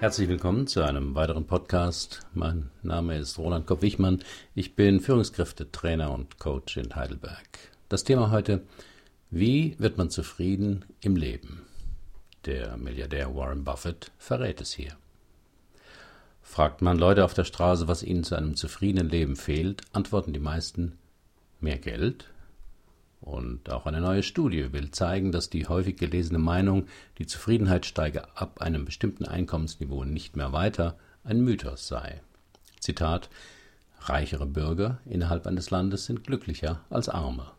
Herzlich willkommen zu einem weiteren Podcast. Mein Name ist Roland Kopp-Wichmann. Ich bin Führungskräftetrainer und Coach in Heidelberg. Das Thema heute, wie wird man zufrieden im Leben? Der Milliardär Warren Buffett verrät es hier. Fragt man Leute auf der Straße, was ihnen zu einem zufriedenen Leben fehlt, antworten die meisten mehr Geld. Und auch eine neue Studie will zeigen, dass die häufig gelesene Meinung, die Zufriedenheit steige ab einem bestimmten Einkommensniveau nicht mehr weiter, ein Mythos sei. Zitat Reichere Bürger innerhalb eines Landes sind glücklicher als arme.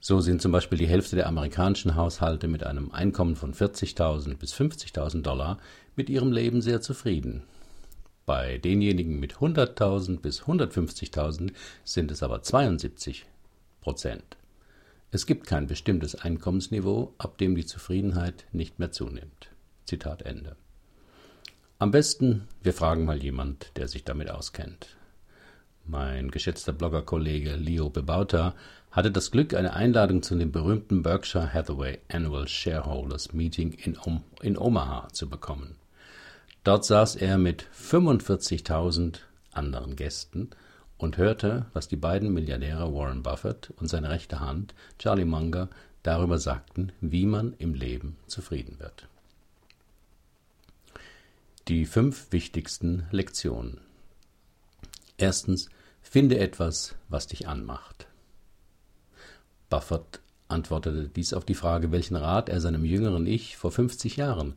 So sind zum Beispiel die Hälfte der amerikanischen Haushalte mit einem Einkommen von 40.000 bis 50.000 Dollar mit ihrem Leben sehr zufrieden. Bei denjenigen mit 100.000 bis 150.000 sind es aber 72 Prozent. Es gibt kein bestimmtes Einkommensniveau, ab dem die Zufriedenheit nicht mehr zunimmt. Zitat Ende. Am besten, wir fragen mal jemand, der sich damit auskennt. Mein geschätzter Bloggerkollege Leo Bebauta hatte das Glück, eine Einladung zu dem berühmten Berkshire Hathaway Annual Shareholders Meeting in, in Omaha zu bekommen. Dort saß er mit 45.000 anderen Gästen und hörte, was die beiden Milliardäre Warren Buffett und seine rechte Hand Charlie Munger darüber sagten, wie man im Leben zufrieden wird. Die fünf wichtigsten Lektionen. Erstens, finde etwas, was dich anmacht. Buffett antwortete dies auf die Frage, welchen Rat er seinem jüngeren Ich vor 50 Jahren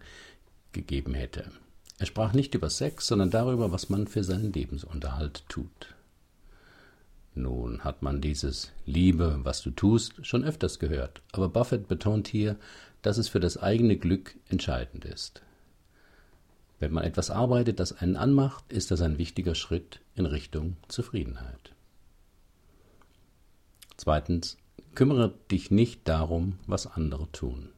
gegeben hätte. Er sprach nicht über Sex, sondern darüber, was man für seinen Lebensunterhalt tut. Nun hat man dieses Liebe, was du tust, schon öfters gehört, aber Buffett betont hier, dass es für das eigene Glück entscheidend ist. Wenn man etwas arbeitet, das einen anmacht, ist das ein wichtiger Schritt in Richtung Zufriedenheit. Zweitens, kümmere dich nicht darum, was andere tun.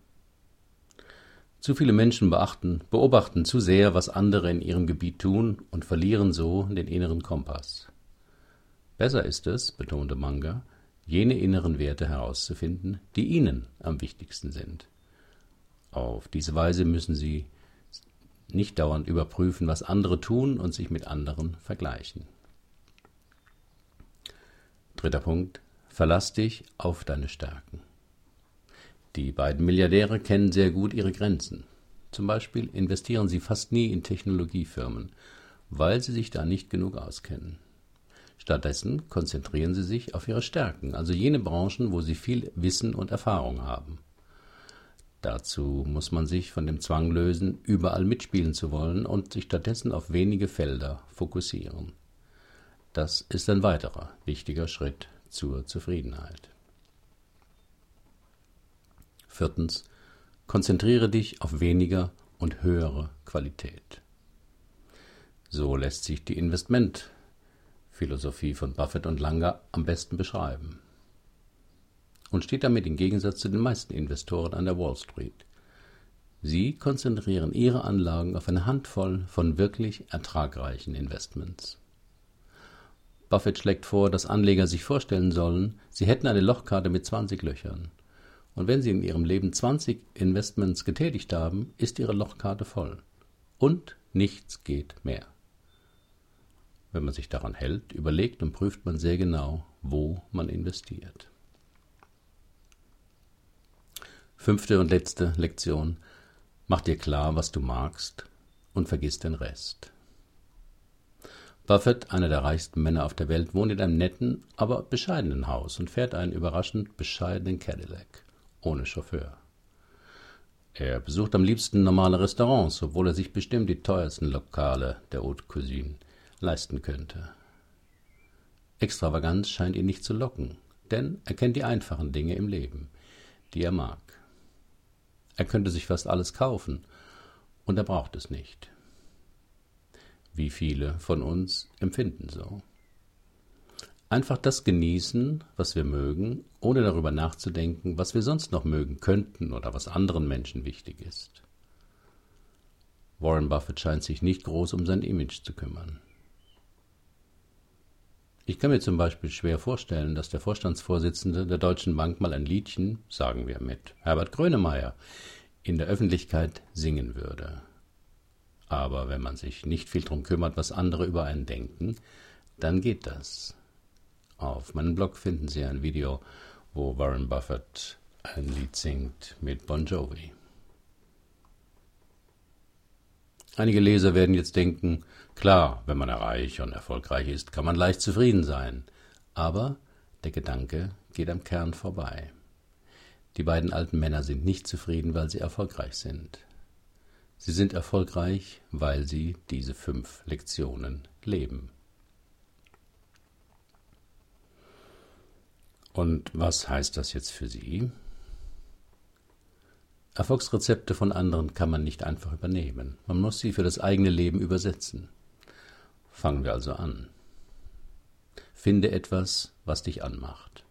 Zu viele Menschen beachten, beobachten zu sehr, was andere in ihrem Gebiet tun und verlieren so den inneren Kompass. Besser ist es, betonte Manga, jene inneren Werte herauszufinden, die ihnen am wichtigsten sind. Auf diese Weise müssen sie nicht dauernd überprüfen, was andere tun und sich mit anderen vergleichen. Dritter Punkt. Verlass dich auf deine Stärken. Die beiden Milliardäre kennen sehr gut ihre Grenzen. Zum Beispiel investieren sie fast nie in Technologiefirmen, weil sie sich da nicht genug auskennen. Stattdessen konzentrieren sie sich auf ihre Stärken, also jene Branchen, wo sie viel Wissen und Erfahrung haben. Dazu muss man sich von dem Zwang lösen, überall mitspielen zu wollen und sich stattdessen auf wenige Felder fokussieren. Das ist ein weiterer wichtiger Schritt zur Zufriedenheit. Viertens. Konzentriere dich auf weniger und höhere Qualität. So lässt sich die Investmentphilosophie von Buffett und Langer am besten beschreiben. Und steht damit im Gegensatz zu den meisten Investoren an der Wall Street. Sie konzentrieren ihre Anlagen auf eine Handvoll von wirklich ertragreichen Investments. Buffett schlägt vor, dass Anleger sich vorstellen sollen, sie hätten eine Lochkarte mit 20 Löchern. Und wenn Sie in Ihrem Leben 20 Investments getätigt haben, ist Ihre Lochkarte voll. Und nichts geht mehr. Wenn man sich daran hält, überlegt und prüft man sehr genau, wo man investiert. Fünfte und letzte Lektion. Mach dir klar, was du magst und vergiss den Rest. Buffett, einer der reichsten Männer auf der Welt, wohnt in einem netten, aber bescheidenen Haus und fährt einen überraschend bescheidenen Cadillac ohne Chauffeur. Er besucht am liebsten normale Restaurants, obwohl er sich bestimmt die teuersten Lokale der Haute Cuisine leisten könnte. Extravaganz scheint ihn nicht zu locken, denn er kennt die einfachen Dinge im Leben, die er mag. Er könnte sich fast alles kaufen, und er braucht es nicht. Wie viele von uns empfinden so? Einfach das genießen, was wir mögen, ohne darüber nachzudenken, was wir sonst noch mögen könnten oder was anderen Menschen wichtig ist. Warren Buffett scheint sich nicht groß um sein Image zu kümmern. Ich kann mir zum Beispiel schwer vorstellen, dass der Vorstandsvorsitzende der Deutschen Bank mal ein Liedchen, sagen wir mit Herbert Grönemeyer, in der Öffentlichkeit singen würde. Aber wenn man sich nicht viel drum kümmert, was andere über einen denken, dann geht das. Auf meinem Blog finden Sie ein Video, wo Warren Buffett ein Lied singt mit Bon Jovi. Einige Leser werden jetzt denken, klar, wenn man reich und erfolgreich ist, kann man leicht zufrieden sein. Aber der Gedanke geht am Kern vorbei. Die beiden alten Männer sind nicht zufrieden, weil sie erfolgreich sind. Sie sind erfolgreich, weil sie diese fünf Lektionen leben. Und was heißt das jetzt für Sie? Erfolgsrezepte von anderen kann man nicht einfach übernehmen. Man muss sie für das eigene Leben übersetzen. Fangen wir also an. Finde etwas, was dich anmacht.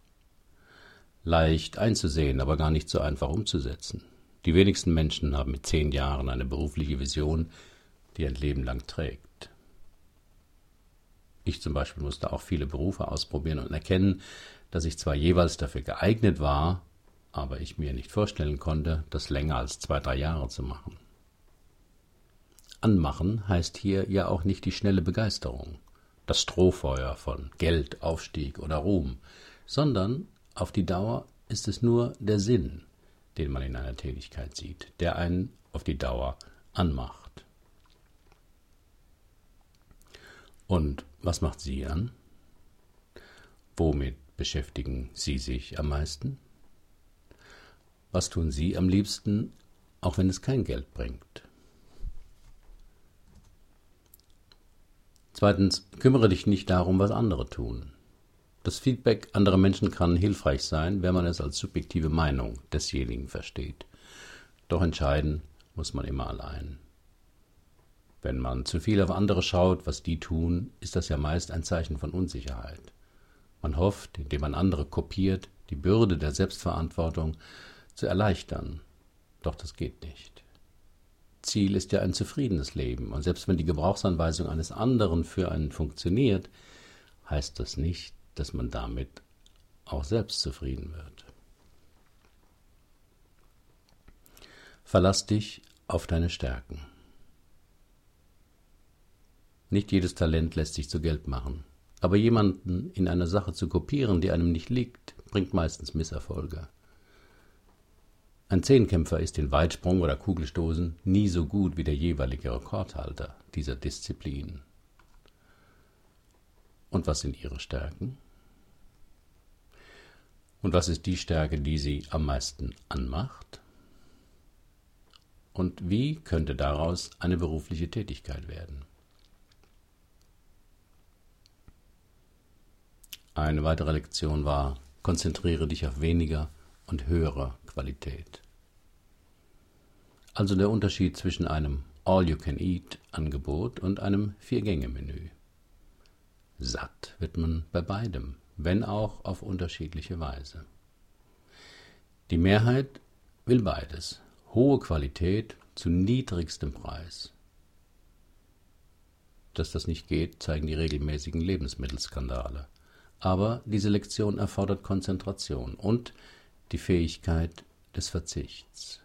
Leicht einzusehen, aber gar nicht so einfach umzusetzen. Die wenigsten Menschen haben mit zehn Jahren eine berufliche Vision, die ein Leben lang trägt. Ich zum Beispiel musste auch viele Berufe ausprobieren und erkennen, dass ich zwar jeweils dafür geeignet war, aber ich mir nicht vorstellen konnte, das länger als zwei, drei Jahre zu machen. Anmachen heißt hier ja auch nicht die schnelle Begeisterung, das Strohfeuer von Geld, Aufstieg oder Ruhm, sondern auf die Dauer ist es nur der Sinn, den man in einer Tätigkeit sieht, der einen auf die Dauer anmacht. Und was macht Sie an? Womit beschäftigen Sie sich am meisten? Was tun Sie am liebsten, auch wenn es kein Geld bringt? Zweitens, kümmere dich nicht darum, was andere tun. Das Feedback anderer Menschen kann hilfreich sein, wenn man es als subjektive Meinung desjenigen versteht. Doch entscheiden muss man immer allein. Wenn man zu viel auf andere schaut, was die tun, ist das ja meist ein Zeichen von Unsicherheit. Man hofft, indem man andere kopiert, die Bürde der Selbstverantwortung zu erleichtern. Doch das geht nicht. Ziel ist ja ein zufriedenes Leben, und selbst wenn die Gebrauchsanweisung eines anderen für einen funktioniert, heißt das nicht, dass man damit auch selbst zufrieden wird. Verlass dich auf deine Stärken. Nicht jedes Talent lässt sich zu Geld machen, aber jemanden in einer Sache zu kopieren, die einem nicht liegt, bringt meistens Misserfolge. Ein Zehnkämpfer ist in Weitsprung oder Kugelstoßen nie so gut wie der jeweilige Rekordhalter dieser Disziplin. Und was sind ihre Stärken? Und was ist die Stärke, die sie am meisten anmacht? Und wie könnte daraus eine berufliche Tätigkeit werden? Eine weitere Lektion war, konzentriere dich auf weniger und höhere Qualität. Also der Unterschied zwischen einem All-You-Can-Eat-Angebot und einem Vier-Gänge-Menü. Satt wird man bei beidem, wenn auch auf unterschiedliche Weise. Die Mehrheit will beides, hohe Qualität zu niedrigstem Preis. Dass das nicht geht, zeigen die regelmäßigen Lebensmittelskandale. Aber diese Lektion erfordert Konzentration und die Fähigkeit des Verzichts.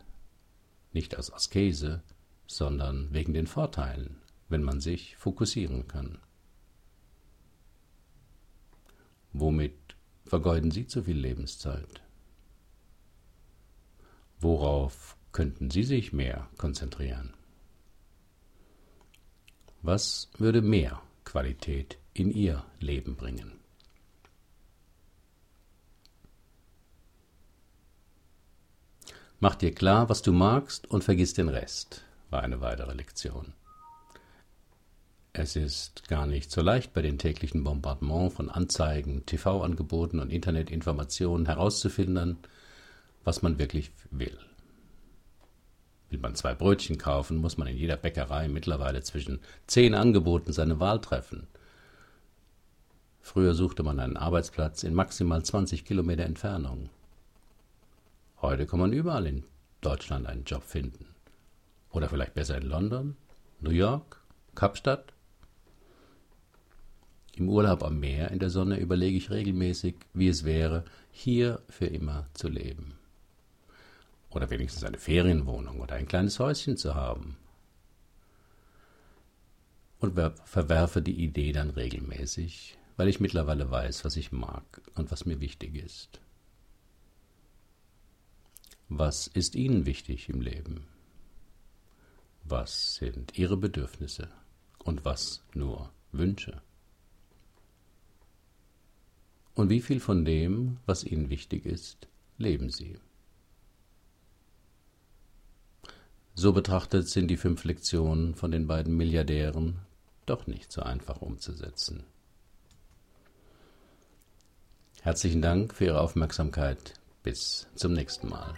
Nicht aus Askese, sondern wegen den Vorteilen, wenn man sich fokussieren kann. Womit vergeuden Sie zu viel Lebenszeit? Worauf könnten Sie sich mehr konzentrieren? Was würde mehr Qualität in Ihr Leben bringen? Mach dir klar, was du magst und vergiss den Rest, war eine weitere Lektion. Es ist gar nicht so leicht bei den täglichen Bombardement von Anzeigen, TV-Angeboten und Internetinformationen herauszufinden, was man wirklich will. Will man zwei Brötchen kaufen, muss man in jeder Bäckerei mittlerweile zwischen zehn Angeboten seine Wahl treffen. Früher suchte man einen Arbeitsplatz in maximal 20 Kilometer Entfernung. Heute kann man überall in Deutschland einen Job finden. Oder vielleicht besser in London, New York, Kapstadt. Im Urlaub am Meer in der Sonne überlege ich regelmäßig, wie es wäre, hier für immer zu leben. Oder wenigstens eine Ferienwohnung oder ein kleines Häuschen zu haben. und verwerfe die Idee dann regelmäßig, weil ich mittlerweile weiß, was ich mag und was mir wichtig ist. Was ist Ihnen wichtig im Leben? Was sind Ihre Bedürfnisse und was nur Wünsche? Und wie viel von dem, was Ihnen wichtig ist, leben Sie? So betrachtet sind die fünf Lektionen von den beiden Milliardären doch nicht so einfach umzusetzen. Herzlichen Dank für Ihre Aufmerksamkeit. Bis zum nächsten Mal.